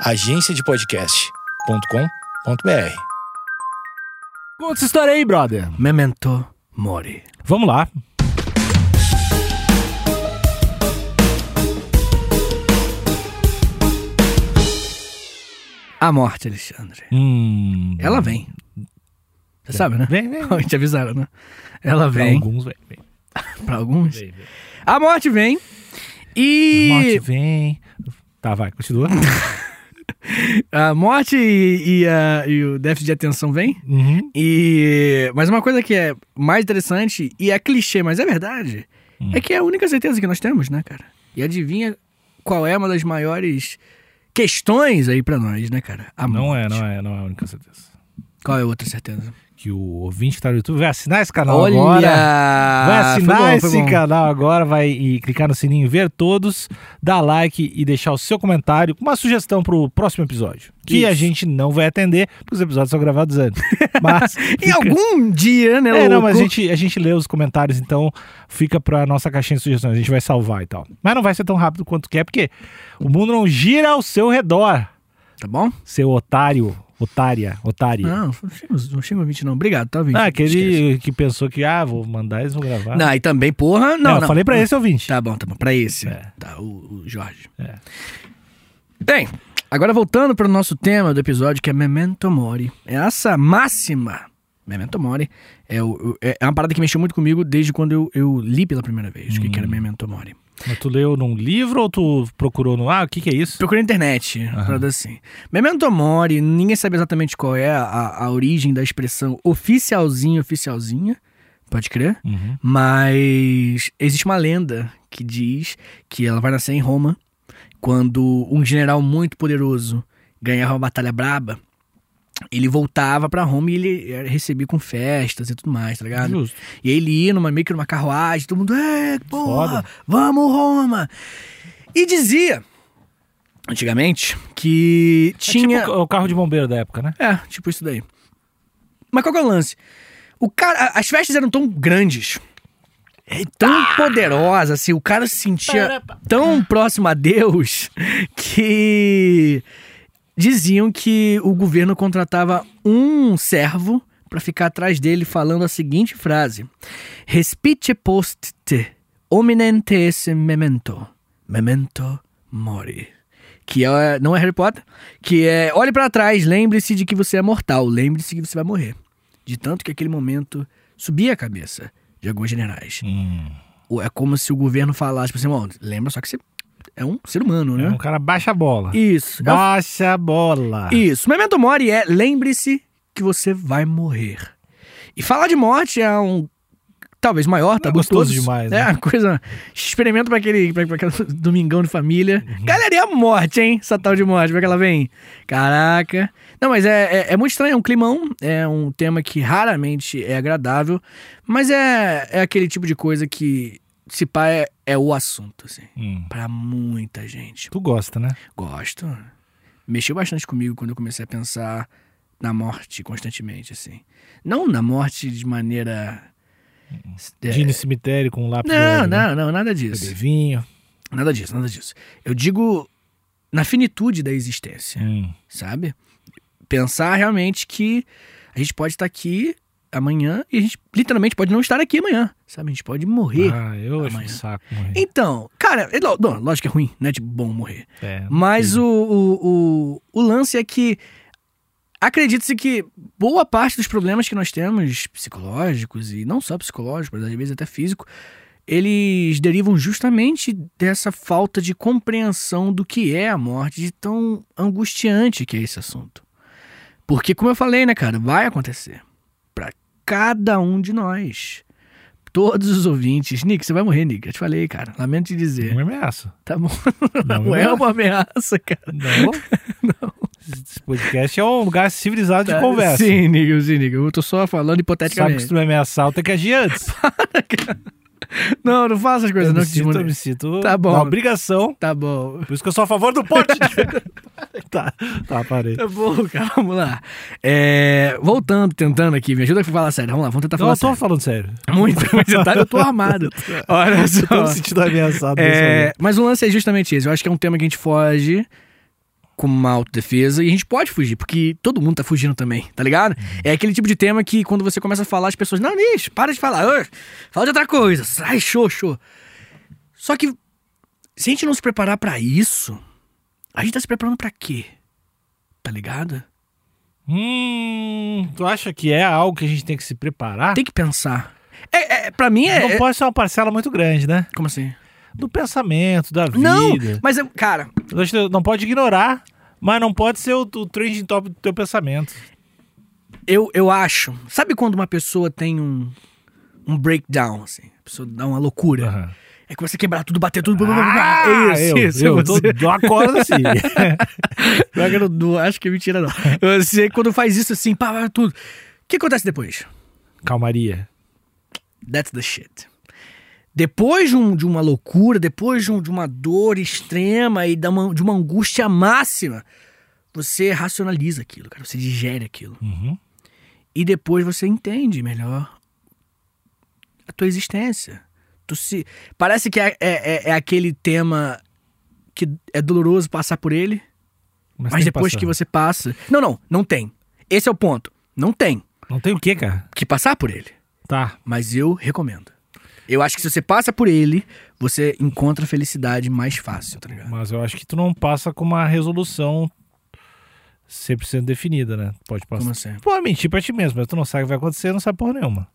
agenciadepodcast.com.br. Conta essa história aí, brother. Memento Mori. Vamos lá. A morte, Alexandre. Hum, Ela vem. Você sabe, né? Vem, vem. Te avisaram, né? Ela Pra vem. alguns, vem. vem. Pra alguns. Vem, vem. A morte vem. E. Morte vem. Tá, vai, continua. A morte e, e a- e o déficit de atenção vem. Uhum. E. Mas uma coisa que é mais interessante, e é clichê, mas é verdade, Hum. é que é a única certeza que nós temos, né, cara? E adivinha qual é uma das maiores questões aí pra nós, né, cara? A Não é, não é, não é a única certeza. Qual é a outra certeza? Que o ouvinte que tá no YouTube vai assinar esse canal Olha! agora. Vai assinar bom, esse canal agora, vai e clicar no sininho ver todos, dar like e deixar o seu comentário com uma sugestão pro próximo episódio. Que Isso. a gente não vai atender, porque os episódios são gravados antes. Mas Em algum dia, né, É, louco? não, mas a gente, a gente lê os comentários, então fica pra nossa caixinha de sugestões, a gente vai salvar e tal. Mas não vai ser tão rápido quanto quer, porque o mundo não gira ao seu redor, Tá bom? seu otário, otária, otária. Não, não xinga os- não não. Obrigado, tá, ouvinte? Ah, Esquece. aquele que pensou que, ah, vou mandar, eles vão gravar. Não, e também, porra, não, É, eu não. falei pra esse ouvinte. Tá bom, tá bom. Pra esse. É. Tá, o, o Jorge. É. Bem, agora voltando para o nosso tema do episódio, que é Memento Mori. Essa máxima, Memento Mori, é, o- é uma parada que mexeu muito comigo desde quando eu, eu li pela primeira vez o que, que Hum. era Memento Mori. Mas tu leu num livro ou tu procurou no. Ah, o que que é isso? Procurei na internet, parada assim. Memento Mori, ninguém sabe exatamente qual é a, a origem da expressão oficialzinho, oficialzinha. Pode crer? Uhum. Mas existe uma lenda que diz que ela vai nascer em Roma quando um general muito poderoso ganhava uma batalha braba. Ele voltava pra Roma e ele era recebido com festas e tudo mais, tá ligado? Justo. E aí ele ia numa, meio que numa carruagem, todo mundo, é, porra, vamos Roma! E dizia, antigamente, que tinha... É tipo o carro de bombeiro da época, né? É, tipo isso daí. Mas qual que é o lance? O cara, as festas eram tão grandes, tão poderosas, assim, o cara se sentia tão próximo a Deus que diziam que o governo contratava um servo pra ficar atrás dele falando a seguinte frase: Respite post te, hominem te esse memento, memento mori. Que é, não é Harry Potter, que é olhe pra trás, lembre-se de que você é mortal, lembre-se que você vai morrer. De tanto que aquele momento subia a cabeça de alguns generais. Hum. É como se o governo falasse, assim, "Bom, lembra só que você é um ser humano, É né? um cara baixa a bola. Isso. É Baixa a bola. isso. Memento Mori é lembre-se que você vai morrer. E falar de morte é um. Talvez maior, tá gostoso todos. demais, É né? uma coisa. Experimento pra aquele, pra, pra aquele domingão de família. Galera, e a morte, hein? Essa tal de morte, como é que ela vem? Caraca. Não, mas é, é, é muito estranho, é um climão. É um tema que raramente é agradável. Mas é, é aquele tipo de coisa que, se pá, é, é o assunto, assim. Hum. Pra muita gente. Tu gosta, né? Gosto. Mexeu bastante comigo quando eu comecei a pensar na morte constantemente, assim. Não na morte de maneira. é, De ir no cemitério com um lápis Não, velho, né? não, não, nada Beber disso. vinho. Nada disso, nada disso. Eu digo na finitude da existência, Hum. sabe? Pensar realmente que a gente pode estar aqui amanhã e a gente literalmente pode não estar aqui amanhã, sabe? A gente pode morrer. Ah, eu acho um Amanhã. saco morrer. Então, cara, é não, lógico que é ruim, né? Tipo, bom morrer. É, Mas o, o, o, o lance é que acredita-se que boa parte dos problemas que nós temos, psicológicos, e não só psicológicos, mas às vezes até físico, eles derivam justamente dessa falta de compreensão do que é a morte, de tão angustiante que é esse assunto. Porque, como eu falei, né, cara, vai acontecer. Cada um de nós. Todos os ouvintes. Nick, você vai morrer, Nick. Eu te falei, cara. Lamento te Não dizer. me ameaça. Tá bom. Não, Não é uma ameaça, cara. Não. Esse podcast é um lugar civilizado de conversa. Tá, Sim, Nick, sim, Nick. Eu tô só falando Sabe que hipoteticamente. se tu me ameaçar, eu tenho que agir antes. Não, não faça as coisas, eu não. me sinto, eu me sinto Tá bom. na obrigação. Tá bom. Por isso que eu sou a favor do porte. Tá, tá, parei. Tá bom, cara, vamos lá. É, voltando, tentando aqui, me ajuda a falar sério. Vamos lá, vamos tentar Não, falar eu tô sério. falando sério. Muito, mas eu, tá- eu tô armado. Olha só. Eu tô me sentindo ameaçado É, mas o lance é justamente esse. Eu acho que é um tema que a gente foge como uma autodefesa e a gente pode fugir, porque todo mundo tá fugindo também, tá ligado? É aquele tipo de tema que quando você começa a falar, as pessoas, não, bicho, para de falar, ô, fala de outra coisa, sai, show, show. Só que se a gente não se preparar pra isso, a gente tá se preparando pra quê? Tá ligado? Hum, tu acha que é algo que a gente tem que se preparar? Tem que pensar. É, é, pra mim é. Não pode ser uma parcela muito grande, né? Como assim? Do pensamento, da vida. Não, mas cara, Não pode ignorar, mas não pode ser o, o trending top do teu pensamento. eu, eu acho. Sabe quando uma pessoa tem um, um breakdown, assim? A pessoa dá uma loucura. Aham. É que você quebrar tudo, bater tudo. blá, blá, blá. Ah, isso, eu, isso. eu tô, você. eu acordo assim. Não- não acho que é mentira, não. Você, quando faz isso assim, pá, pá, tudo. O que acontece depois? Calmaria. That's the shit. Depois de, um- de uma loucura, depois de, um- de uma dor extrema e da uma- de uma angústia máxima, você racionaliza aquilo, cara. Você digere aquilo. Uhum. E depois você entende melhor a tua existência. Tu se... Parece que é, é- é aquele tema que é doloroso passar por ele, mas, tem depois passar. que você passa. Não, não, não tem. Esse é o ponto. Não tem Não tem o quê, cara? que passar por ele. Tá. Mas eu recomendo. Eu acho que se você passa por ele, você encontra a felicidade mais fácil, tá ligado? Mas eu acho que tu não passa com uma resolução 100% definida, né? Pode passar. Como assim? Pode mentir pra ti mesmo, mas tu não sabe o que vai acontecer, não sabe porra nenhuma.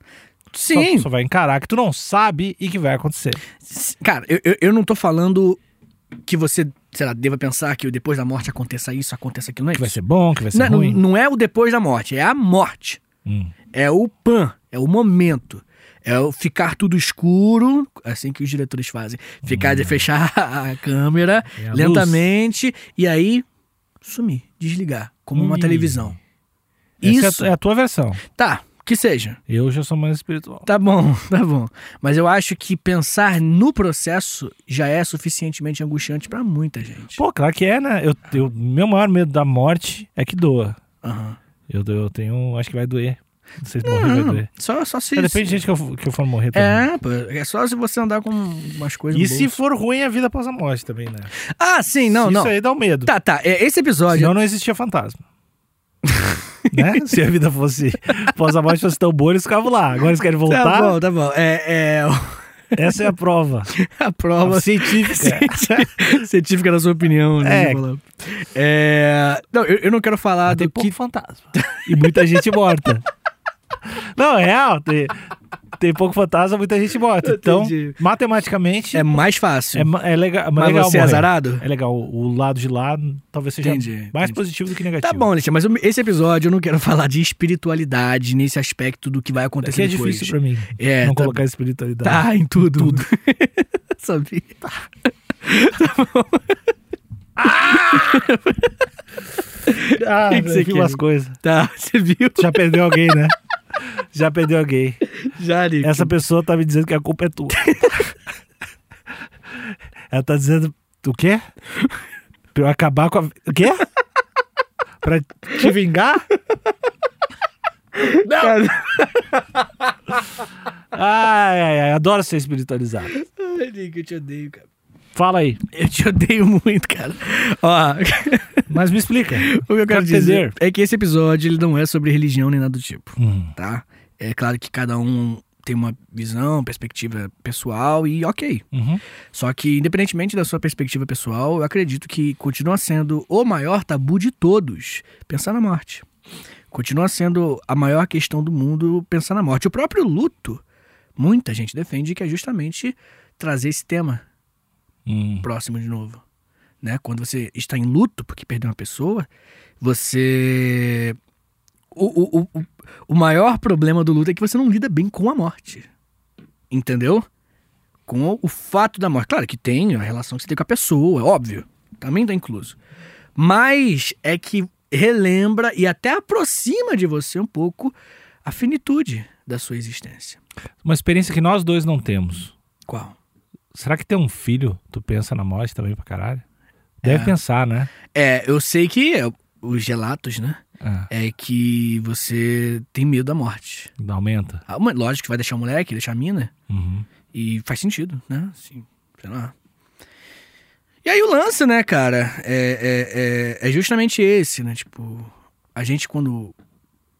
Sim. Só, só vai encarar que tu não sabe e que vai acontecer. Cara, eu, eu, eu não tô falando que você, sei lá, deva pensar que depois da morte aconteça isso, aconteça aquilo. Não é Que vai isso. ser bom, que vai ser Não, não, ruim. não é o depois da morte, é a morte. Hum. É o pan, é o momento. É o ficar tudo escuro, assim que os diretores fazem. Ficar de fechar a câmera É a lentamente e aí sumir, desligar, como uma Ih. televisão. Essa Isso. é a, é a tua versão. Tá, que seja. Eu já sou mais espiritual. Tá bom, tá bom. Mas eu acho que pensar no processo já é suficientemente angustiante pra muita gente. Pô, claro que é, né? Eu, eu, meu maior medo da morte é que doa. Aham. Eu, eu tenho. Acho que vai doer. Não sei se morrer vai doer. só, só se. É, depende de gente que eu, que eu for morrer também. É, pô, é só se você andar com umas coisas E se for ruim a vida após a morte também, né? Ah, sim, não, Isso não. aí dá um medo. Tá, tá. é, Esse episódio. Senão não existia fantasma. né? Se a vida fosse após a morte fosse tão boa, eles ficavam lá. Agora eles querem voltar. Tá bom, tá bom. É, é Essa é a prova. a prova científica. científica da sua opinião, né? É. É, Não, eu, eu não quero falar Tem do pouco que. fantasma. E muita gente morta. Não, é real. Tem, tem pouco fantasma, muita gente morta. Então, Entendi. matematicamente, É é, mais fácil. ma- é legal. Mas legal você é azarado? É legal. O lado de lá talvez seja Entendi, mais entendi. positivo do que negativo. Tá bom, Letícia, mas eu- esse episódio eu não quero falar de espiritualidade nesse aspecto do que vai acontecer Aqui é depois. difícil pra mim. É, não tá- colocar espiritualidade. Tá, em tudo. tudo. Sabia. Ah, que que você eu vi quer? umas coisas. Tá, você viu? Já perdeu alguém, né? Já perdeu alguém. Já, Nick. Essa pessoa tá me dizendo que a culpa é tua. Ela tá dizendo o quê? Pra eu acabar com a. O quê? Pra te vingar? Ai, ai, ai, adoro ser espiritualizado. Ai, Nick, eu te odeio, cara. Fala aí, Eu te odeio muito, cara. Ó, mas me explica. o que eu quero dizer é que esse episódio ele não é sobre religião nem nada do tipo, Hum, tá? É claro que cada um tem uma visão, perspectiva pessoal e ok. uhum. Só que, independentemente da sua perspectiva pessoal, eu acredito que continua sendo o maior tabu de todos pensar na morte. Continua sendo a maior questão do mundo pensar na morte. O próprio luto, muita gente defende que é justamente trazer esse tema Hum. próximo de novo. Né? Quando você está em luto porque perdeu uma pessoa, você. O, o, o, o- maior problema do luto é que você não lida bem com a morte. Entendeu? Com o, o fato da morte. Claro que tem a relação que você tem com a pessoa, é óbvio. Também tá incluso. Mas é que relembra e até aproxima de você um pouco a finitude da sua existência. Uma experiência que nós dois não temos. Qual? Será que ter um filho, tu pensa na morte também pra caralho? Deve É. pensar, né? É, eu sei que é, os relatos, né? Ah, é que você tem medo da morte. aumenta. Ah, Lógico que vai deixar o moleque, deixar a mina. Uhum. E faz sentido, né? Assim, sei lá. E aí o lance, né, cara, é, é, é, é justamente esse, né? Tipo, a gente quando.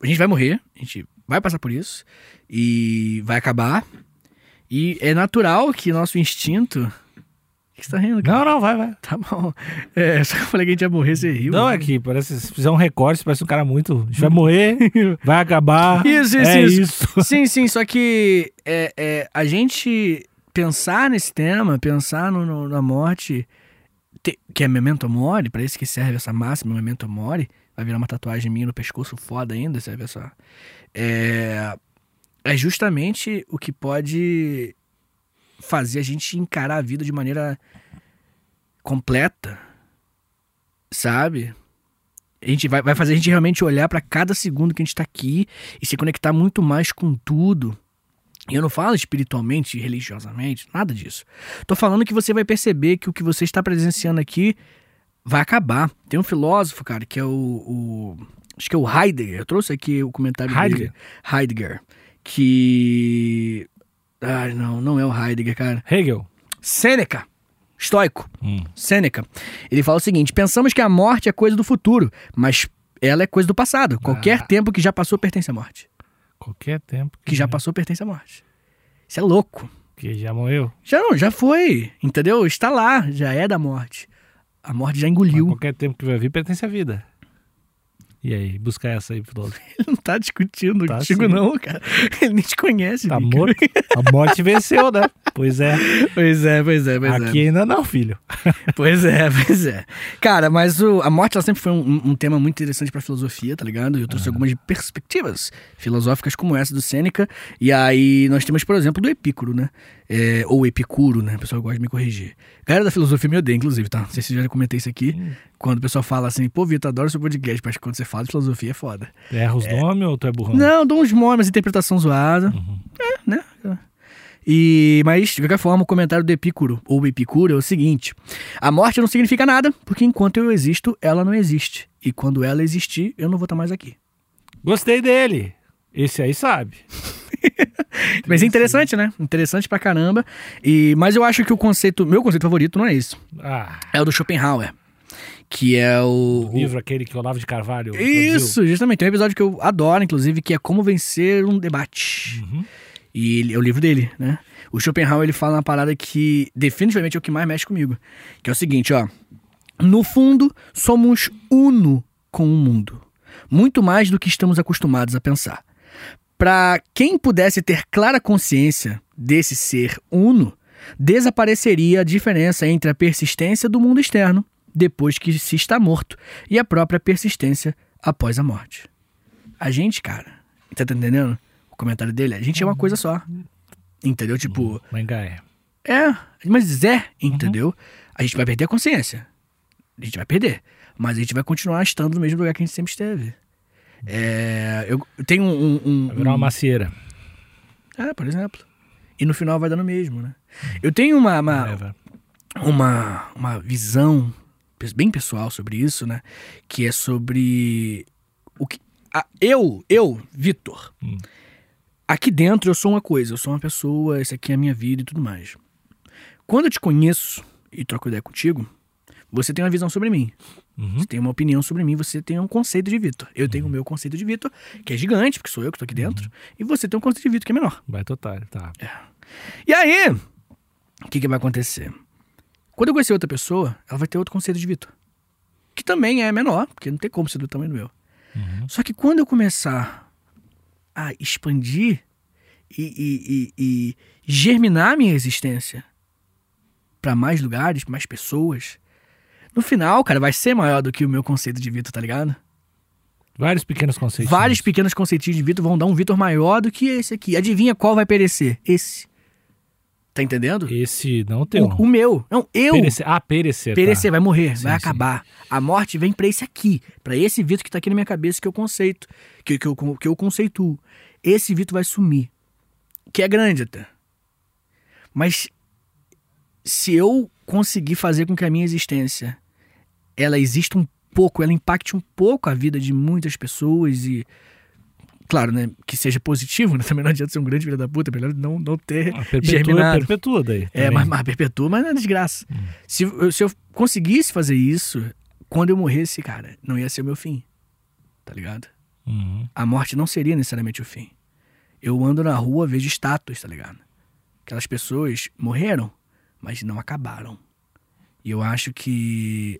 A gente vai morrer, a gente vai passar por isso e vai acabar. E é natural que nosso instinto. O que você tá rindo? Cara? Não, não, vai, vai. Tá bom. É, só que eu falei que a gente ia morrer, você riu. Não, né? é que parece, se fizer um recorte, parece um cara muito. A gente vai morrer, vai acabar. Isso, isso, é isso. isso. Sim, sim, só que é, é, a gente pensar nesse tema, pensar no, no- na morte, te- que é memento mori, pra isso que serve essa máxima, memento mori, vai virar uma tatuagem minha no pescoço foda ainda, ver só. É, é justamente o que pode fazer a gente encarar a vida de maneira completa, sabe? A gente vai, vai fazer a gente realmente olhar pra cada segundo que a gente tá aqui e se conectar muito mais com tudo. E eu não falo espiritualmente, religiosamente, nada disso. Tô falando que você vai perceber que o que você está presenciando aqui vai acabar. Tem um filósofo, cara, que é o. o- acho que é o Heidegger. Eu trouxe aqui o comentário Heidegger? dele. Heidegger. Que. Ai, não, não é o Heidegger, cara. Hegel. Sêneca. Estoico. Hum. Sêneca. Ele fala o seguinte: pensamos que a morte é coisa do futuro, mas ela é coisa do passado. Qualquer Ah. tempo que já passou pertence à morte. Qualquer tempo Que já passou pertence à morte. Isso é louco. que já morreu. Já não, já foi. Entendeu? Está lá, já é da morte. A morte já Mas engoliu. Qualquer tempo que vai vir pertence à vida. E aí, buscar essa aí, filósofo. Ele não tá discutindo Tá contigo, sim. não, cara. Ele nem te conhece, Tá morto. A morte venceu, né? Pois é. Pois é, pois é, pois Aqui ainda não, filho. é. Pois é, pois é. Cara, mas o- a morte ela sempre foi um, um tema muito interessante pra filosofia, tá ligado? Eu trouxe algumas perspectivas filosóficas como essa do Sêneca. E aí nós temos, por exemplo, do Epícoro, né? É, ou Epicuro, né? O pessoal gosta de me corrigir. Galera da filosofia me odeia, inclusive, tá? Não sei se eu já comentei isso aqui. Quando o pessoal fala assim, pô, Vitor, adoro seu podcast, mas quando você fala de filosofia é foda. Erra os nomes ou tu é burrão? Não, dou uns nomes, interpretação zoada. Uhum. É, né? E, mas, de qualquer forma, o comentário do Epicuro, ou Epicuro, é o seguinte: A morte não significa nada, porque enquanto eu existo, ela não existe. E quando ela existir, eu não vou estar mais aqui. Gostei dele. Esse aí sabe. Mas é interessante, né? Interessante pra caramba. E, mas eu acho que o conceito, meu conceito favorito não é isso. Ah, É o do Schopenhauer. Que é o. o livro aquele que o Olavo de Carvalho Isso, justamente. Tem um episódio que eu adoro, inclusive, que é Como Vencer um Debate. produziu. Uhum. E ele, é o livro dele, né? O Schopenhauer, ele fala uma parada que definitivamente é o que mais mexe comigo. Que é o seguinte, ó. No fundo, somos uno com o mundo. Muito mais do que estamos acostumados a pensar. Para quem pudesse ter clara consciência desse ser uno, desapareceria a diferença entre a persistência do mundo externo depois que se está morto e a própria persistência após a morte. A gente, cara, tá entendendo o comentário dele? A gente é uma coisa só. Entendeu? Tipo, Mangá é. é, mas é, entendeu? A gente vai perder a consciência. A gente vai perder. Mas a gente vai continuar estando no mesmo lugar que a gente sempre esteve. É, eu tenho um. um, Vai virar uma macieira. é, por exemplo. E no final vai dar no mesmo, né? Eu tenho uma, uma, uma, uma visão bem pessoal sobre isso, né? Que é sobre o que a- eu, eu, Vitor. Hum. Aqui dentro eu sou uma coisa, eu sou uma pessoa, essa aqui é a minha vida e tudo mais. Quando eu te conheço e troco ideia contigo, você tem uma visão sobre mim. Uhum. Você tem uma opinião sobre mim, você tem um conceito de Vitor. Eu tenho o meu conceito de Vitor, que é gigante, porque sou eu que estou aqui dentro, e você tem um conceito de Vitor que é menor. Vai total, tá. E aí, o que, que vai acontecer? Quando eu conhecer outra pessoa, ela vai ter outro conceito de Vitor. Que também é menor, porque não tem como ser do tamanho do meu. Uhum. Só que quando eu começar a expandir e, e- e- e germinar minha existência para mais lugares, mais pessoas, no final, cara, vai ser maior do que o meu conceito de Vitor, tá ligado? Vários pequenos conceitos. Vários pequenos conceitinhos de Vitor vão dar um Vitor maior do que esse aqui. Adivinha qual vai perecer? Esse. Tá entendendo? Esse não tem. O, o meu. Não, eu. Perecer. Ah, perecer. Perecer, tá. vai morrer, Sim, vai sim. acabar. A morte vem pra esse aqui, pra esse Vitor que tá aqui na minha cabeça que eu conceito, que, que, eu, que eu conceituo. Esse Vitor vai sumir. Que é grande até. Mas se eu conseguir fazer com que a minha existência ela exista um pouco, ela impacte um pouco a vida de muitas pessoas e claro, né, que seja positivo, né? Também não adianta ser um grande filho da puta, é melhor não, não ter Ah, perpetua, germinado. perpetua daí. É, também. mas, mas perpetua, mas não é desgraça. Hum. Se, eu- se eu conseguisse fazer isso, quando eu morresse, cara, não ia ser o meu fim. Tá ligado? Uhum. A morte não seria necessariamente o fim. Eu ando na rua, vejo estátuas, tá ligado? Aquelas pessoas morreram, mas não acabaram. E eu acho que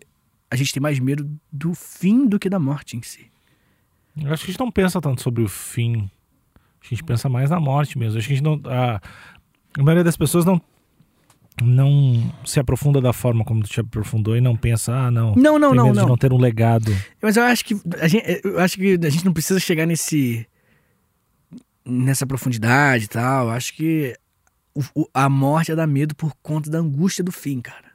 a gente tem mais medo do fim do que da morte em si. Eu acho que a gente não pensa tanto sobre o fim. A gente pensa mais na morte mesmo. Acho que a gente não. A, a maioria das pessoas não. Não se aprofunda da forma como tu te aprofundou e não pensa, ah, não. Não, não, não, não. não ter um legado. Mas eu acho que a gente, eu acho que a gente não precisa chegar nesse nessa profundidade e tal. Eu acho que o- a morte dá medo por conta da angústia do fim, cara.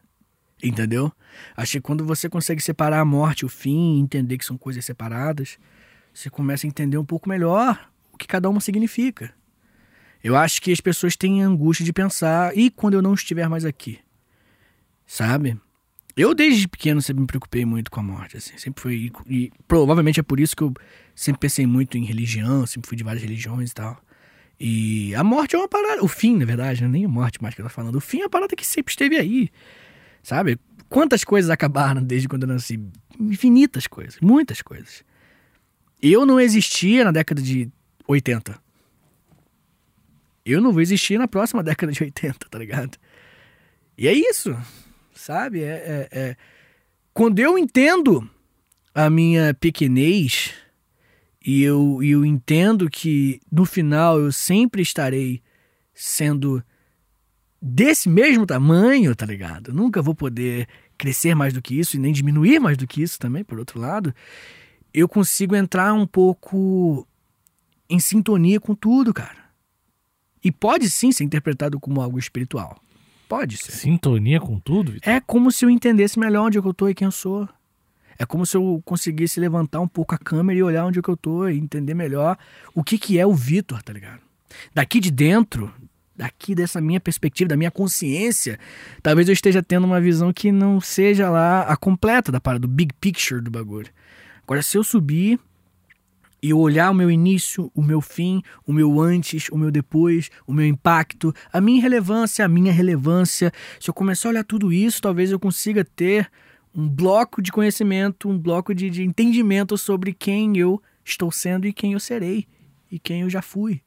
Entendeu? Acho que quando você consegue separar a morte e o fim, entender que são coisas separadas, você começa a entender um pouco melhor o que cada uma significa. Eu acho que as pessoas têm angústia de pensar, e quando eu não estiver mais aqui? Sabe? Eu, desde pequeno, sempre me preocupei muito com a morte, assim. Sempre foi. E provavelmente é por isso que eu sempre pensei muito em religião, sempre fui de várias religiões e tal. E a morte é uma parada. O fim, na verdade, não é nem a morte mais que eu tô falando. O fim é uma parada que sempre esteve aí. Sabe? Quantas coisas acabaram desde quando eu nasci? Infinitas coisas. Muitas coisas. Eu não existia na década de 80. Eu não vou existir na próxima década de 80, tá ligado? E é isso sabe? É, é- é- Quando eu entendo a minha pequenez e eu, eu entendo que no final eu sempre estarei sendo desse mesmo tamanho, tá ligado? Eu nunca vou poder crescer mais do que isso e nem diminuir mais do que isso também, por outro lado. Eu consigo entrar um pouco em sintonia com tudo, cara. E pode sim ser interpretado como algo espiritual. Pode ser. Sintonia com tudo, Vitor. É como se eu entendesse melhor onde é eu tô e quem eu sou. É como se eu conseguisse levantar um pouco a câmera e olhar onde é que eu tô e entender melhor o que que é o Vitor, tá ligado? Daqui de dentro, daqui dessa minha perspectiva, da minha consciência, talvez eu esteja tendo uma visão que não seja lá a completa da parada, do big picture do bagulho. Agora, se eu subir e olhar o meu início, o meu fim, o meu antes, o meu depois, o meu impacto, a minha relevância, a minha relevância, se eu começar a olhar tudo isso, talvez eu consiga ter um bloco de conhecimento, um bloco de, de entendimento sobre quem eu estou sendo e quem eu serei e quem eu já fui.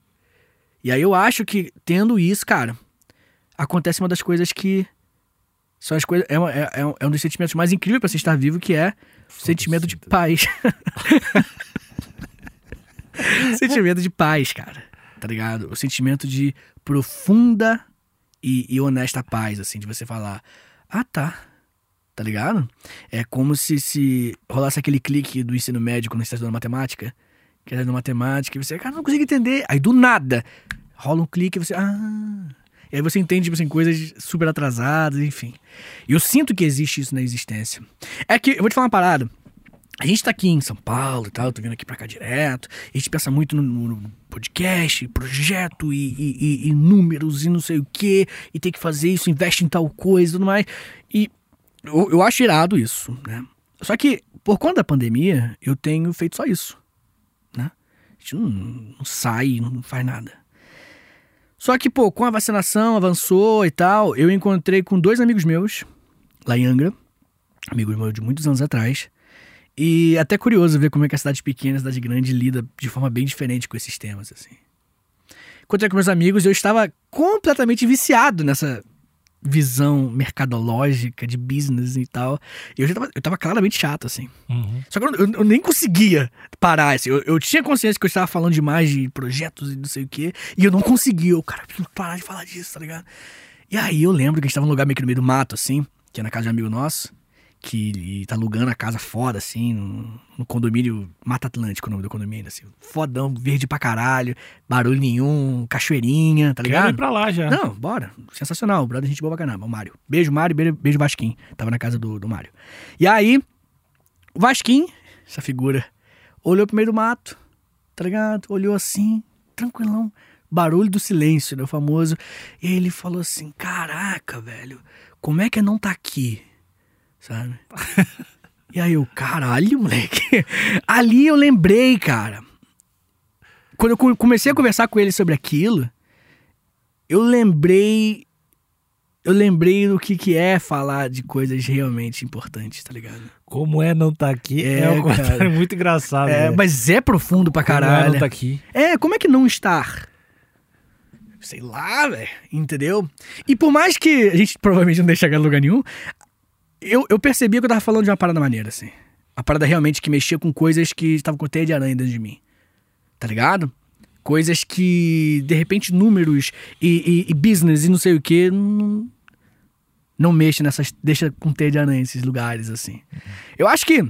E aí eu acho que tendo isso, cara, acontece uma das coisas que são as coisas é, uma- é, é um- é dos sentimentos mais incríveis para se estar vivo, que é o sentimento de paz. sentimento de paz, cara. Tá ligado? O sentimento de profunda e, e honesta paz, assim, de você falar, ah, tá. Tá ligado? É como se, se rolasse aquele clique do ensino médio quando você está estudando matemática. Que era no matemática, e você, cara, não consigo entender. Aí do nada, rola um clique e você, ah. E aí você entende, tipo assim, coisas super atrasadas, enfim. E eu sinto que existe isso na existência. É que, eu vou te falar uma parada. A gente tá aqui em São Paulo e tal, eu tô vindo aqui pra cá direto. A gente pensa muito no, no podcast, projeto e, e- e- números e não sei o quê. E tem que fazer isso, investe em tal coisa e tudo mais. E eu, eu acho irado isso, né? Só que, por conta da pandemia, eu tenho feito só isso, né? A gente não, não sai, não faz nada. Só que, pô, com a vacinação avançou e tal, eu encontrei com dois amigos meus, lá em Angra, amigos meus de muitos anos atrás. E é até curioso ver como é que a cidade pequena e a cidade grande lida de forma bem diferente com esses temas, assim. Encontrei com meus amigos, eu estava completamente viciado nessa visão mercadológica de business e tal. E eu já tava, eu tava claramente chato, assim. Uhum. Só que eu, eu- eu nem conseguia parar, assim. Eu, eu tinha consciência que eu estava falando demais de projetos e não sei o quê. E eu não conseguia. Eu, cara, preciso parar de falar disso, tá ligado? E aí eu lembro que a gente tava num lugar meio que no meio do mato, assim, que é na casa de um amigo nosso, que ele tá alugando a casa fora, assim, no, no condomínio Mata Atlântico, o nome do condomínio, assim. Fodão, verde pra caralho, barulho nenhum, cachoeirinha, tá Quero ligado? ir pra lá já. Não, bora. Sensacional. O brother, gente boa pra caramba. O Mário. Beijo, Mário. Beijo, beijo Vasquim. Tava na casa do, do Mário. E aí, o Vasquim, essa figura, olhou pro meio do mato, tá ligado? Olhou assim, tranquilão. Barulho do silêncio, né? O famoso. E ele falou assim: Caraca, velho, como é que não tá aqui? Sabe? e aí eu, caralho, moleque. Ali eu lembrei, cara. quando eu co- comecei a conversar com ele sobre aquilo, eu lembrei. Eu lembrei do que, que é falar de coisas realmente importantes, tá ligado? Como é não tá aqui? É, É, um comentário muito engraçado. É, né? mas é profundo pra Como é caralho. não tá aqui? É, como é que não estar? Sei lá, velho. Entendeu? E por mais que a gente provavelmente não deixe chegar em lugar nenhum, eu, eu percebia que eu tava falando de uma parada maneira, assim. Uma parada realmente que mexia com coisas que estavam com teia de aranha dentro de mim. Tá ligado? Coisas que, de repente, números e, e- e business e não sei o que, não, não mexe nessas. deixa com teia de aranha esses lugares, assim. Eu acho que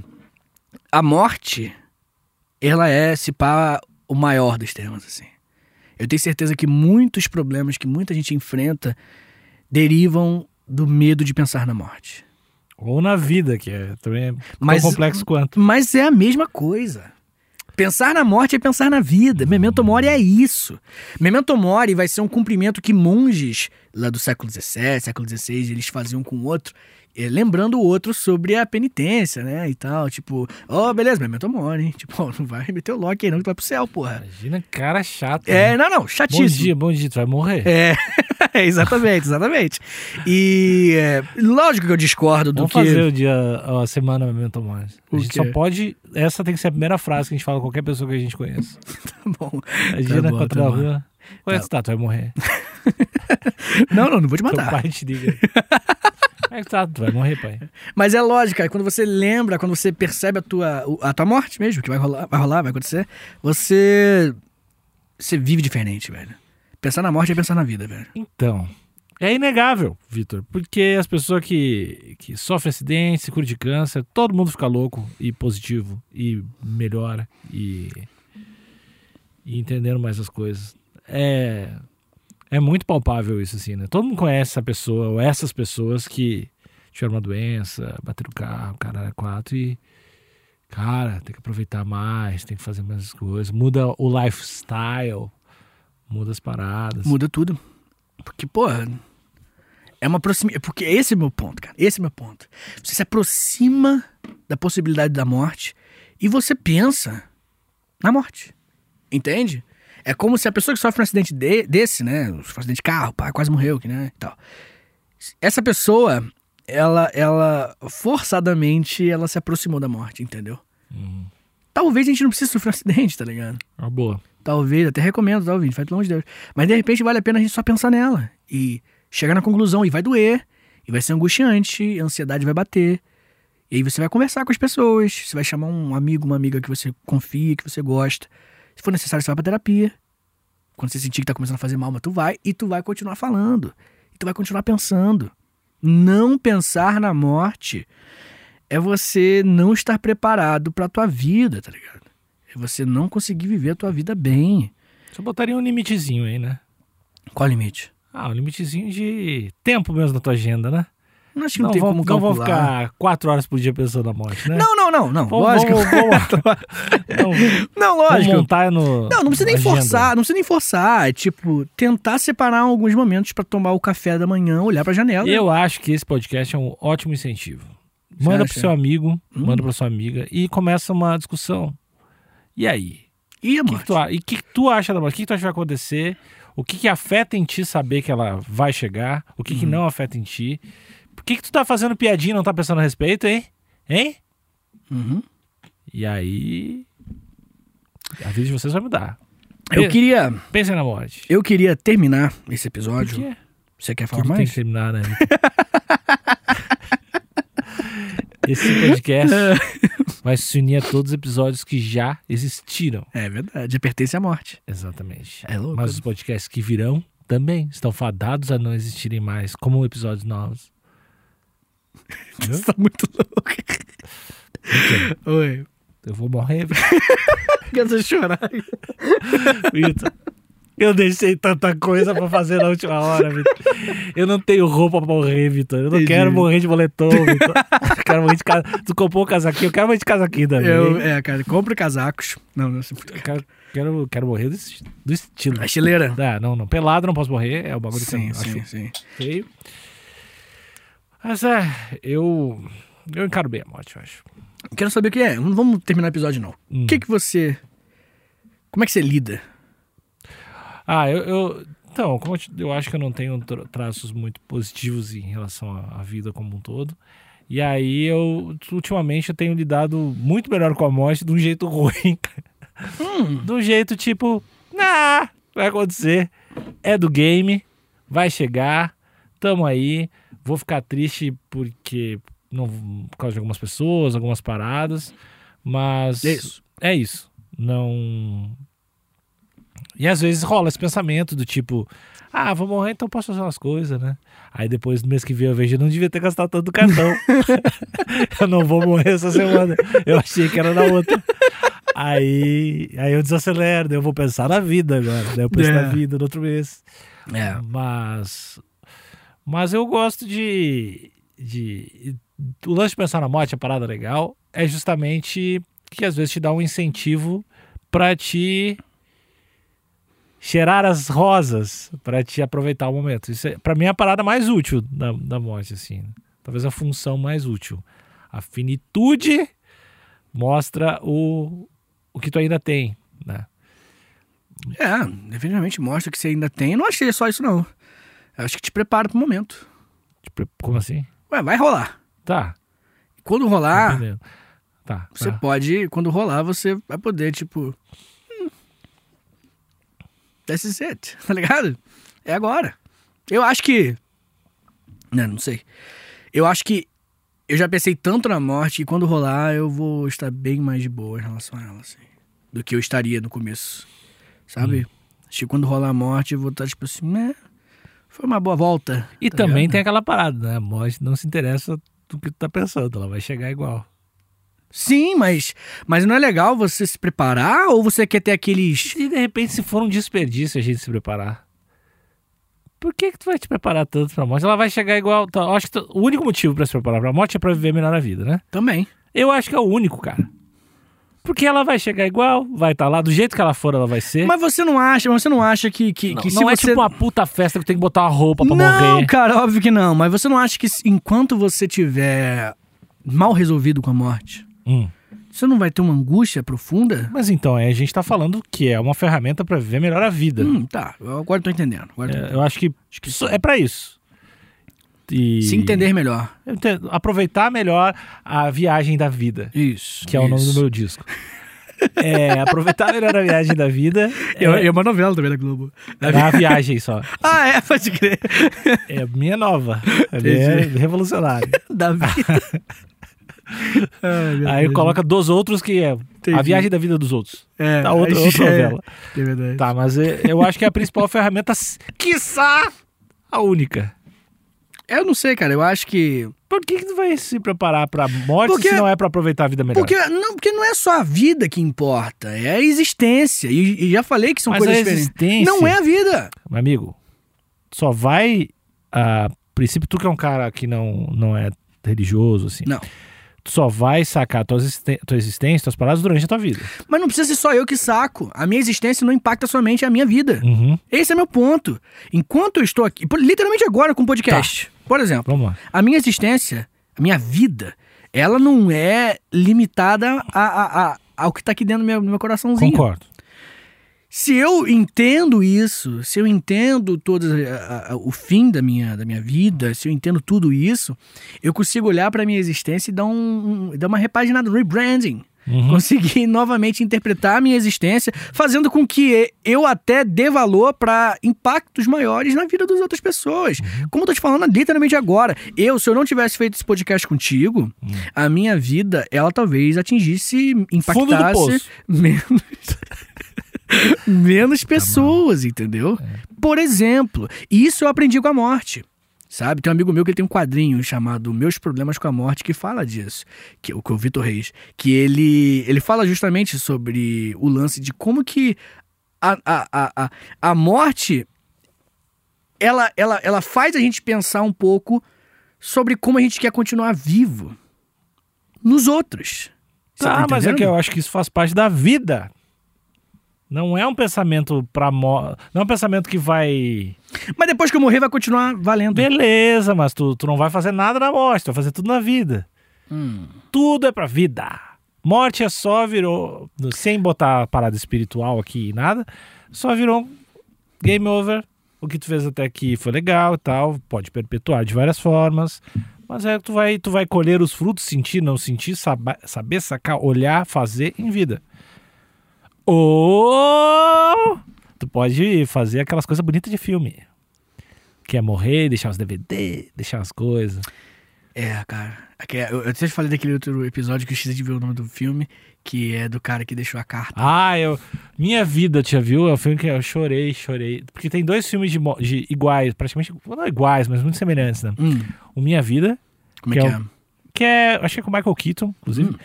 a morte, ela é, se pá, o maior dos temas, assim. Eu tenho certeza que muitos problemas que muita gente enfrenta derivam do medo de pensar na morte. Ou na vida, que é também é Mas- tão complexo quanto. Mas é a mesma coisa. Pensar na morte é pensar na vida. Memento Mori é isso. Memento Mori vai ser um cumprimento que monges lá do século XVII, século XVI, eles faziam com o outro, eh, lembrando o outro sobre a penitência, né, e tal. Tipo, ó, beleza, Memento Mori, hein? Tipo, ó, não vai meter o Loki aí não, que tu vai pro céu, porra. Imagina, cara chato. É, né? não, não, Bom chatíssimo. dia, bom dia, tu vai morrer. É, exatamente, exatamente. E é, lógico que eu discordo do Vamos que. fazer o dia, a semana Memento Mori. A O gente quê? só pode. Essa tem que ser a primeira frase que a gente fala com qualquer pessoa que a gente conheça. Tá bom. Imagina bom, quando tá na bom. rua. Qual é que tá? Tu vai morrer. Não, não, não vou te Teu matar. pai te liga. Como é que tá? Tu vai morrer, pai. Mas é lógica, quando você lembra, quando você percebe a tua, a tua morte mesmo, que vai rolar, vai rolar, vai acontecer, você. Você vive diferente, velho. Pensar na morte é pensar na vida, velho. Então, é inegável, Vitor, porque as pessoas que, que sofrem acidente, se curam de câncer, todo mundo fica louco e positivo e melhora e, e entendendo mais as coisas. É, é muito palpável isso, assim, né? Todo mundo conhece essa pessoa ou essas pessoas que tiveram uma doença, bateram o carro, cara era quatro e. Cara, tem que aproveitar mais, tem que fazer mais coisas. Muda o lifestyle, muda as paradas. Muda tudo. Porque, porra. É uma proximidade. Porque esse é o meu ponto, cara. Esse é o meu ponto. Você se aproxima da possibilidade da morte e você pensa na morte. Entende? É como se a pessoa que sofre um acidente de- desse, né? Um acidente de carro, pá, quase morreu, que, né? e Tal. Essa pessoa, ela, ela forçadamente, ela se aproximou da morte, entendeu? Uhum. Talvez a gente não precise sofrer um acidente, tá ligado? Uma boa. Talvez, até recomendo, tá ouvindo? Faz pelo amor de Deus. Mas de repente vale a pena a gente só pensar nela e chegar na conclusão. E vai doer, e vai ser angustiante, a ansiedade vai bater. E aí você vai conversar com as pessoas, você vai chamar um amigo, uma amiga que você confia, que você gosta. Se for necessário, você vai pra terapia. Quando você sentir que tá começando a fazer mal, mas tu vai e tu vai continuar falando. E tu vai continuar pensando. Não pensar na morte é você não estar preparado pra tua vida, tá ligado? Você não conseguir viver a tua vida bem. Só botaria um limitezinho aí, né? Qual limite? Ah, um limitezinho de tempo mesmo na tua agenda, né? Não acho que não, tem vão, como não vão calcular. ficar quatro horas por dia pensando na morte, né? Não, não, não, não. Vamos, lógico. vamos, vamos, não, Não, vamos lógico. montar no. Não, não precisa nem agenda. forçar, não precisa nem forçar. É tipo, tentar separar alguns momentos pra tomar o café da manhã, olhar pra janela. Eu acho que esse podcast é um ótimo incentivo. Manda pro seu amigo, Hum. manda pra sua amiga e começa uma discussão. E aí? E a que, que morte? e o que, que tu acha da morte? O que, que tu acha que vai acontecer? O que, que afeta em ti saber que ela vai chegar? O que, que Uhum. não afeta em ti? Por que, que tu tá fazendo piadinha e não tá pensando a respeito, hein? Hein? Uhum. E aí. A vida de vocês vai mudar. Eu Pe- queria, Pensem na morte. eu queria terminar esse Por episódio. quê? Você quer falar Tudo tem mais? que terminar, né? Esse podcast vai se unir a todos os episódios que já existiram. É verdade, pertence à morte. Exatamente. É louco. Mas os podcasts que virão também estão fadados a não existirem mais, como episódios novos. Você tá muito louco. Oi. Eu vou morrer, Quer chorar? Vitor. Eu deixei tanta coisa pra fazer na última hora, Vitor. Eu não tenho roupa pra morrer, Vitor. Eu não Entendi. quero morrer de moletom, Vitor. Eu quero morrer de casa. Tu comprou o casaquinho, eu quero morrer de casaquinho também. Eu, é, cara, compre casacos. Não, não, Eu quero, quero, quero morrer do, do estilo. a estileira. Ah, não, não. Pelado não posso morrer. É o bagulho que Sim, eu acho sim, sim. feio. Mas é, eu. Eu encaro bem a morte, eu acho. Quero saber o que é. Não vamos terminar o episódio, não. Hum. O que que você... Como é que você lida Ah, eu, eu- Então, como eu, eu acho que eu não tenho tra- traços muito positivos em relação à, à vida como um todo. E aí eu, ultimamente, eu tenho lidado muito melhor com a morte de um jeito ruim. Hum. De um jeito tipo, nah, vai acontecer. É do game, vai chegar, tamo aí. Vou ficar triste porque não, por causa de algumas pessoas, algumas paradas. Mas É isso. é isso. Não. E às vezes rola esse pensamento do tipo, ah, vou morrer, então posso fazer umas coisas, né? Aí depois, no mês que vem, eu vejo, eu não devia ter gastado tanto cartão. eu não vou morrer essa semana. Eu achei que era na outra. Aí, aí eu desacelero, daí eu vou pensar na vida agora. Daí eu penso É. na vida no outro mês. É. Mas. Mas eu gosto de. de o lance de pensar na morte, a parada legal, é justamente que às vezes te dá um incentivo pra te cheirar as rosas, pra te aproveitar o momento. Isso é, para mim é a parada mais útil da, da morte, assim. Talvez a função mais útil. A finitude mostra o, o que tu ainda tem, né? É, definitivamente mostra que você ainda tem. Eu não achei só isso, não. Eu acho que te prepara pro momento. Como assim? Ué, vai rolar. Tá. Quando rolar, entendendo. Tá. você tá. pode. Quando rolar, você vai poder, tipo. Hum, This is it, tá ligado? É agora. Eu acho que. Não, não sei. Eu acho que eu já pensei tanto na morte e quando rolar eu vou estar bem mais de boa em relação a ela, assim. Do que eu estaria no começo. Sabe? Acho que quando rolar a morte eu vou estar tipo assim, né? Foi uma boa volta. E tá também ligado? tem aquela parada, né? A morte não se interessa do que tu tá pensando, ela vai chegar igual. Sim, mas, mas não é legal você se preparar ou você quer ter aqueles. E de repente, se for um desperdício a gente se preparar, por que que tu vai te preparar tanto pra morte? Ela vai chegar igual. Tá, acho que tu- o único motivo pra se preparar pra morte é pra viver melhor a vida, né? Também. Eu acho que é o único, cara. Porque ela vai chegar igual, vai estar lá, do jeito que ela for, ela vai ser. Mas você não acha, você não acha que, que, não que se não é você. tipo uma puta festa que tem que botar uma roupa pra não, morrer. cara, óbvio que não. Mas você não acha que enquanto você tiver mal resolvido com a morte, Hum. você não vai ter uma angústia profunda? Mas então, é, a gente tá falando que é uma ferramenta pra viver melhor a vida. Hum, tá. Eu agora tô entendendo. Agora tô É, eu acho que, isso é pra isso. E Se entender melhor. entendo, aproveitar melhor a viagem da vida, Isso. que é o nome do meu disco. É, aproveitar melhor a viagem da vida. É, É, é uma novela também da Globo. é a viagem só. Ah, é, pode crer. É a minha nova. Minha é Entendi. revolucionária. da vida. Ai, Aí Deus. coloca dos outros, que é a Entendi. viagem da vida dos outros. É, Tá, outra, aí outra é- novela. É verdade. Tá, mas é- eu acho que é a principal ferramenta, quiçá a única. Eu não sei, cara. Eu acho que. Por que, que tu vai se preparar pra morte Porque- se não é pra aproveitar a vida melhor? Porque não, porque não é só a vida que importa, é a existência. E, e já falei que são Mas coisas a diferentes. existência- Não é a vida. Meu amigo, só vai. A princípio, tu que é um cara que não, não é religioso, assim. Não. Tu só vai sacar tua, tua existência, tuas paradas durante a tua vida. Mas não precisa ser só eu que saco. A minha existência não impacta somente a minha vida. Uhum. Esse é meu ponto. Enquanto eu estou aqui, literalmente agora com o podcast, Tá. por exemplo, a minha existência, a minha vida, ela não é limitada a, a- a- ao que tá aqui dentro do meu, do meu coraçãozinho. Concordo. Se eu entendo isso, se eu entendo todo a- a- o fim da minha, da minha vida, se eu entendo tudo isso, eu consigo olhar para minha existência e dar, um, um- dar uma repaginada, um rebranding. Uhum. Conseguir novamente interpretar a minha existência, fazendo com que eu até dê valor para impactos maiores na vida das outras pessoas. Uhum. Como eu tô te falando literalmente agora, eu, se eu não tivesse feito esse podcast contigo, Uhum. a minha vida, ela talvez atingisse, impactasse menos menos pessoas, entendeu? Por exemplo, isso eu aprendi com a morte. Sabe, tem um amigo meu que tem um quadrinho chamado Meus Problemas com a Morte que fala disso, que, o que é o Vitor Reis, que ele, ele fala justamente sobre o lance de como que a, a, a, a, a morte ela, ela, ela faz a gente pensar um pouco sobre como a gente quer continuar vivo nos outros. Você Tá, mas é que eu acho que isso faz parte da vida. Não é um pensamento pra morte. Não é um pensamento que vai. Mas depois que eu morrer vai continuar valendo. Beleza, mas tu, tu não vai fazer nada na morte, tu vai fazer tudo na vida. Hum. Tudo é pra vida. Morte é só virou. Sem botar parada espiritual aqui e nada, só virou game over. O que tu fez até aqui foi legal e tal, pode perpetuar de várias formas. Mas é que tu vai, tu vai colher os frutos, sentir, não sentir, saba- saber, sacar, olhar, fazer em vida. Ou tu pode fazer aquelas coisas bonitas de filme. Que é morrer, deixar os DVD, deixar as coisas. É, cara. Aqui, eu, eu até falei daquele outro episódio que eu esqueci de ver o nome do filme, que é do cara que deixou a carta. Ah, eu. Minha vida, tu já viu? É um filme que eu chorei, chorei. Porque tem dois filmes de, de iguais, praticamente. Não iguais, mas muito semelhantes, né? Hum, O Minha Vida, como é Que que é é? o- que é. Acho que é com o Michael Keaton, inclusive.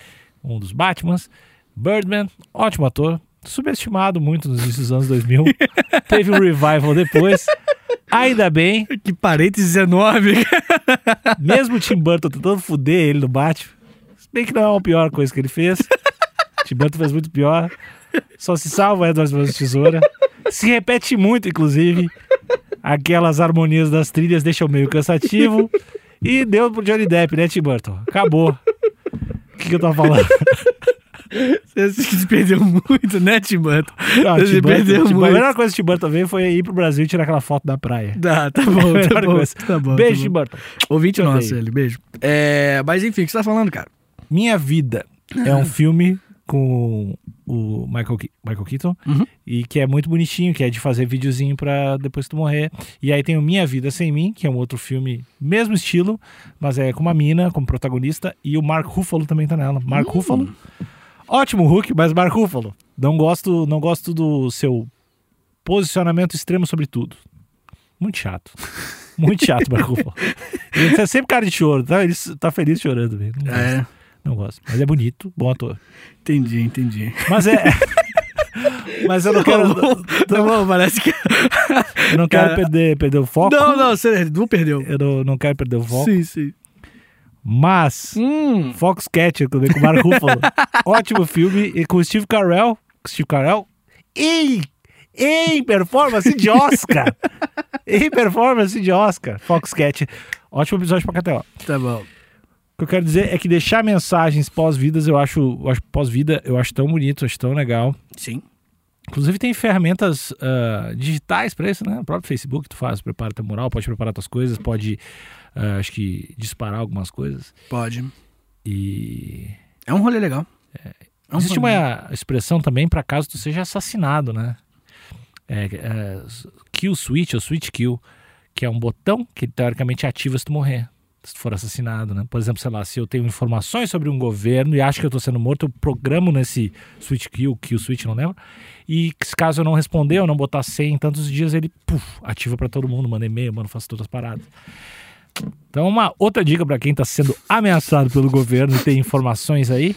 Um dos Batmans. Birdman, ótimo ator. Subestimado muito nos inícios dos anos 2000. Teve um revival depois. Ainda bem, Que parênteses enorme. mesmo o Tim Burton tentando fuder ele no Batman. Se bem que não é a pior coisa que ele fez. Tim Burton fez muito pior. Só se salva Edward Mãos de Tesoura. Se repete muito, inclusive. Aquelas harmonias das trilhas deixam meio cansativo. E deu pro Johnny Depp, né, Tim Burton? Acabou. O que, que eu tô falando? Você se perdeu muito, né, Tim Burton? Ah, Você Burton- perdeu muito. A melhor coisa que o Tim Burton veio foi ir pro Brasil e tirar aquela foto da praia. Tá, tá bom, tá bom. Tá bom Beijo, tá bom. Burton. Ouvinte nosso, ele, beijo. É, mas enfim, o que você tá falando, cara? Minha Vida é um filme com o Michael, Ke- Michael Keaton Uhum. e que é muito bonitinho, que é de fazer videozinho pra depois tu morrer. E aí tem o Minha Vida Sem Mim, que é um outro filme, mesmo estilo, mas é com uma mina como protagonista e o Mark Ruffalo também tá nela. Mark Ruffalo. Ótimo Hulk, mas Mark Ruffalo. Não gosto, não gosto do seu posicionamento extremo sobre tudo. Muito chato. Muito chato, Mark Ruffalo. Ele é sempre cara de choro, tá? Ele tá feliz chorando. velho. Não gosto. É, Não gosto. Mas é bonito, bom ator. entendi, entendi. Mas é. Mas eu não quero. Tá bom, parece que. Eu não quero Cara- perder, perder o foco. Não, não, você não perdeu. Eu não, não quero perder o foco. Sim, sim. Mas. Hum. Foxcatcher, também com o Mark Ruffalo. Ótimo filme. E com o Steve Carell. Steve Carell. Em, em performance de Oscar. em performance de Oscar. Foxcatcher. Ótimo episódio pra KTO. Tá bom. O que eu quero dizer é que deixar mensagens pós-vidas, eu acho, eu acho pós-vida, eu acho tão bonito, acho tão legal. Sim. Inclusive tem ferramentas ah, digitais para isso, né? O próprio Facebook tu faz, prepara teu mural, pode preparar tuas coisas, pode, ah, acho que, disparar algumas coisas. Pode. E É um rolê legal. É um existe rolê. uma expressão também para caso tu seja assassinado, né? É, é, kill switch ou switch kill, que é um botão que teoricamente ativa se tu morrer. Se tu for assassinado, né? Por exemplo, sei lá, se eu tenho informações sobre um governo e acho que eu tô sendo morto, eu programo nesse switch kill, kill switch, não lembro. E se caso eu não responder, eu não botar 100 em tantos dias, ele puf, ativa para todo mundo, manda e-mail, mano, faço todas as paradas. Então, uma outra dica para quem tá sendo ameaçado pelo governo e tem informações aí,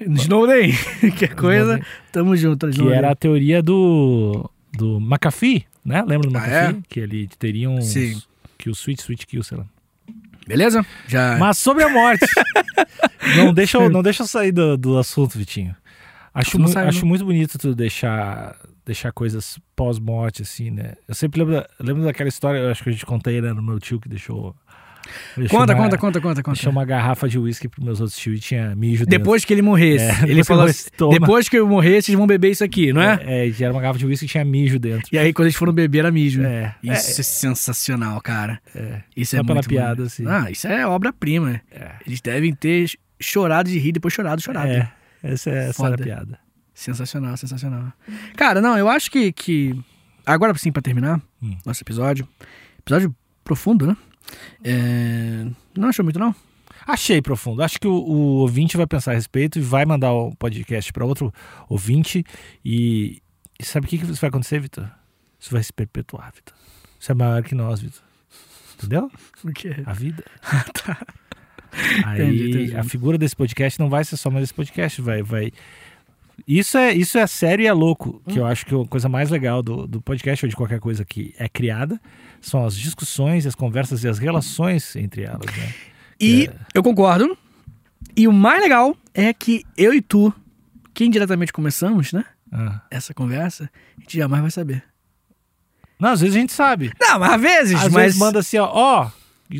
Snowden. que coisa. Tamo junto, que era a teoria do do McAfee, né? Lembra do Ah, McAfee? é? Que ele teria um Sim. kill switch, switch kill, sei lá. Beleza? Já. Mas sobre a morte. não, deixa eu, não deixa eu sair do, do assunto, Vitinho. Acho, Não mu- sai, acho não. muito bonito tu deixar, deixar coisas pós-morte, assim, né? Eu sempre lembro, lembro daquela história, eu acho que a gente contei, né? No meu tio que deixou. deixou Conta, uma- conta, conta, conta, conta. Deixou uma garrafa de uísque pros meus outros tios e tinha mijo dentro. Depois que ele morresse. É, ele falou assim, depois que eu morrer, vocês vão beber isso aqui, não é? É, e era uma garrafa de uísque que tinha mijo dentro. E aí, quando eles foram beber, era mijo. É. Isso é, sensacional, cara. É. Isso Só é pela muito piada, bonito. assim. Ah, isso é obra-prima. É. Eles devem ter chorado de rir, depois chorado, chorado. É, essa, é- essa era a piada. Sensacional, sensacional. Cara, não, eu acho que. que... Agora sim, pra terminar Hum. nosso episódio. Episódio profundo, né? É... Não achou muito, não? Achei profundo. Acho que o, o ouvinte vai pensar a respeito e vai mandar o podcast para outro ouvinte. E, e sabe o que, que vai acontecer, Vitor? Isso vai se perpetuar, Vitor. Isso é maior que nós, Vitor. Entendeu? O quê? A vida. Aí Entendi, entendi. a figura desse podcast não vai ser só mais esse podcast, vai, vai. Isso é, isso é sério e é louco, que Hum. eu acho que a coisa mais legal do, do podcast ou de qualquer coisa que é criada são as discussões, as conversas e as relações entre elas, né? E É. eu concordo. E o mais legal é que eu e tu, que indiretamente começamos, né? Ah. Essa conversa, a gente jamais vai saber. Não, às vezes a gente sabe. Não, mas às vezes, Às mas. vezes manda assim, ó, ó,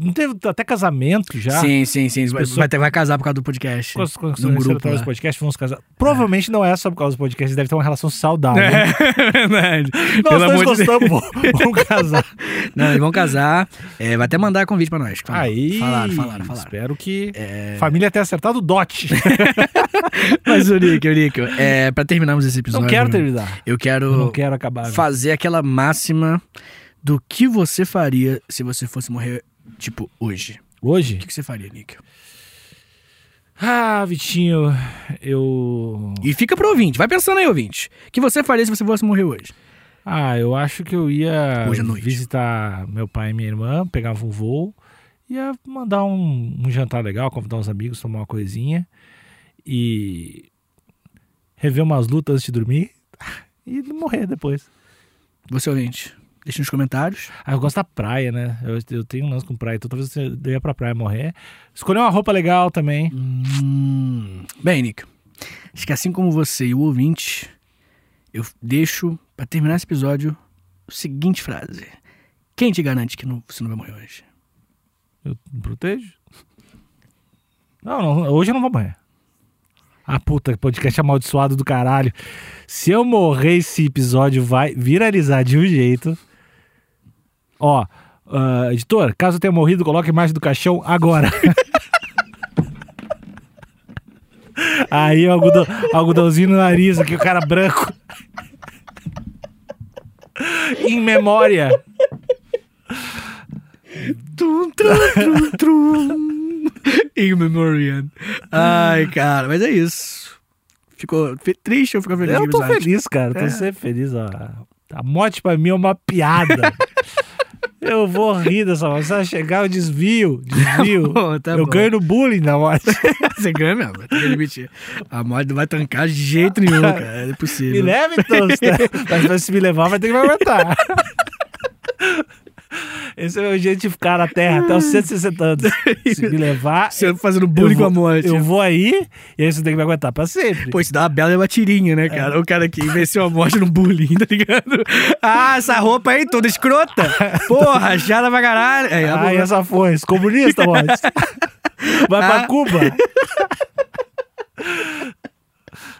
Não teve até casamento já. Sim, sim, sim. Vai, vai, ter- vai casar por causa do podcast. Com com conheceram grupo do podcast, vamos casar. Provavelmente não é só por causa do podcast, deve ter uma relação saudável. É verdade. Nós Pelo dois amor de gostamos, vamos- casar. Não, eles vão casar. É, vai até mandar convite pra nós. Falaram, Aí, Falaram, falaram, falaram. espero que É. família tenha acertado o dote. Mas, Eurico, Eurico, é, pra terminarmos esse episódio... não quero terminar. Eu quero, Eu não quero acabar. fazer aquela máxima do que você faria se você fosse morrer, tipo, hoje. Hoje? O que que você faria, Nick? Ah, Vitinho, eu. E fica pro ouvinte. Vai pensando aí, ouvinte. O que você faria se você fosse morrer hoje? Ah, eu acho que eu ia Hoje à noite. visitar meu pai e minha irmã, pegava um voo, ia mandar um, um jantar legal, convidar uns amigos, tomar uma coisinha e rever umas lutas antes de dormir e morrer depois. Você, ouvinte, deixa nos comentários. Ah, eu gosto da praia, né? Eu, eu tenho um lance com praia, então talvez eu ia pra praia morrer. Escolher uma roupa legal também. Hum. Bem, Nick, acho que assim como você e o ouvinte, eu deixo pra terminar esse episódio a seguinte frase. Quem te garante que não- você não vai morrer hoje? Eu me protejo. Não, não, hoje eu não vou morrer. Ah, puta, podcast amaldiçoado do caralho. Se eu morrer, esse episódio vai viralizar de um jeito. Ó, ah, editor, caso tenha morrido, coloque a imagem do caixão agora. Aí, o algodão, algodãozinho no nariz, aqui, o cara branco. em memória. Tum, trum. In memoriam. Ai, cara, mas é isso. Ficou triste ou ficou feliz? Eu tô feliz, cara. Tô É. sempre feliz. Ó. A morte pra mim é uma piada. Eu vou rir dessa morte. Se ela chegar, eu desvio. Desvio. tá eu bom. ganho no bullying da morte. Você ganha mesmo, tem que admitir. A morte não vai trancar de jeito nenhum, cara. É me impossível. leva então. se- Mas se me levar, vai ter que me aguentar. Esse é o meu jeito de ficar na Terra até os 160 anos. Se me levar, Você fazendo bullying eu com a vou, morte. eu vou aí e aí você tem que me aguentar pra sempre. Pô, isso dá uma bela uma tirinha, né, cara? O cara que venceu a morte no bullying, tá ligado? Ah, essa roupa aí toda escrota. Porra, rachada pra caralho. Aí, a Ah, e essa foi, comunista, morte. Vai pra Ah. Cuba.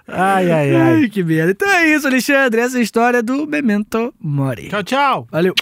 Ai, ai, ai. Ai, que merda. Então é isso, Alexandre. Essa é a história do Memento Mori. Tchau, tchau. Valeu.